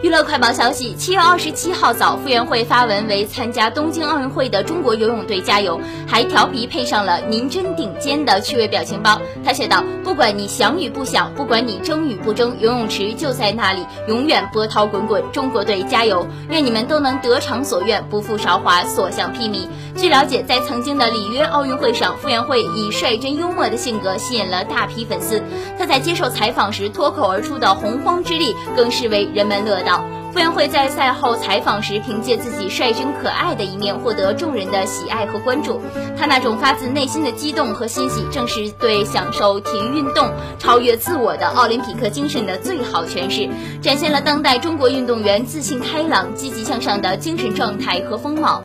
娱乐快报消息：七月二十七号早，傅园慧发文为参加东京奥运会的中国游泳队加油，还调皮配上了“您真顶尖”的趣味表情包。他写道：“不管你想与不想，不管你争与不争，游泳池就在那里，永远波涛滚滚。中国队加油！愿你们都能得偿所愿，不负韶华，所向披靡。”据了解，在曾经的里约奥运会上，傅园慧以率真幽默的性格吸引了大批粉丝。她在接受采访时脱口而出的洪荒之力，更是为人们乐道。傅园慧在赛后采访时，凭借自己率真可爱的一面，获得众人的喜爱和关注。她那种发自内心的激动和欣喜，正是对享受体育运动、超越自我的奥林匹克精神的最好诠释，展现了当代中国运动员自信开朗、积极向上的精神状态和风貌。